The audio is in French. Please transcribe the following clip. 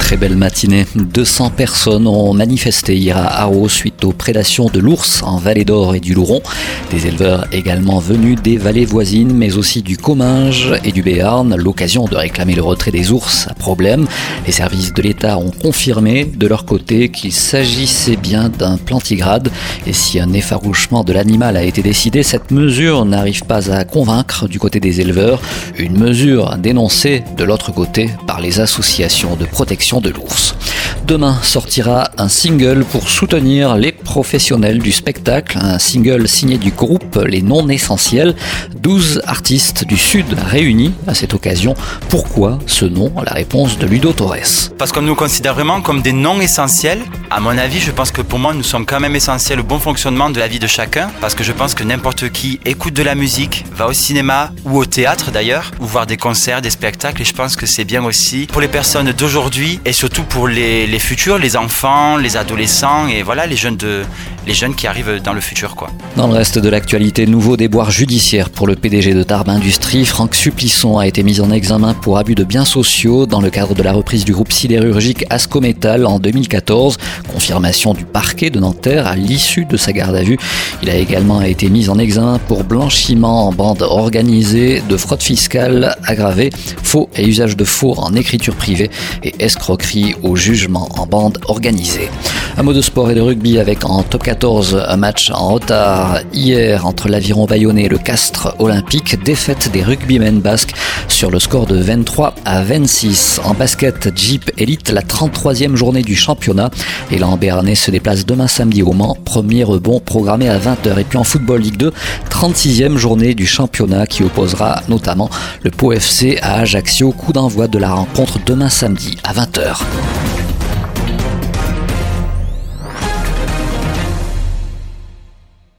très belle matinée. 200 personnes ont manifesté hier à Haro suite aux prédations de l'ours en Vallée d'Or et du Louron. Des éleveurs également venus des vallées voisines, mais aussi du Comminges et du Béarn, l'occasion de réclamer le retrait des ours à problème. Les services de l'État ont confirmé de leur côté qu'il s'agissait bien d'un plantigrade. Et si un effarouchement de l'animal a été décidé, cette mesure n'arrive pas à convaincre du côté des éleveurs. Une mesure dénoncée de l'autre côté par les associations de protection de l'ours. Demain sortira un single pour soutenir les professionnels du spectacle, un single signé du groupe Les Non Essentiels, 12 artistes du Sud réunis à cette occasion. Pourquoi ce nom? La réponse de Ludo Torres. Parce qu'on nous considère vraiment comme des non essentiels. À mon avis, je pense que pour moi, nous sommes quand même essentiels au bon fonctionnement de la vie de chacun, parce que je pense que n'importe qui écoute de la musique, va au cinéma ou au théâtre d'ailleurs, ou voir des concerts, des spectacles, et je pense que c'est bien aussi pour les personnes d'aujourd'hui et surtout pour les, futurs, les enfants, les adolescents et voilà les jeunes de les jeunes qui arrivent dans le futur quoi. Dans le reste de l'actualité, nouveau déboire judiciaire pour le PDG de Tarbes Industrie, Franck Supplisson a été mis en examen pour abus de biens sociaux dans le cadre de la reprise du groupe sidérurgique Ascométal en 2014, confirmation du parquet de Nanterre à l'issue de sa garde à vue. Il a également été mis en examen pour blanchiment en bande organisée de fraude fiscale aggravée, faux et usage de faux en écriture privée et escroquerie au jugement en bande organisée. Un mot de sport et de rugby avec en top 14 un match en retard hier entre l'aviron bayonnais et le Castres olympique. Défaite des rugbymen basques sur le score de 23 à 26. En basket Jeep Elite, la 33e journée du championnat. Et Béarnais se déplace demain samedi au Mans. Premier rebond programmé à 20h. Et puis en Football Ligue 2, 36e journée du championnat qui opposera notamment le Pau FC à Ajaccio. Coup d'envoi de la rencontre demain samedi à 20h.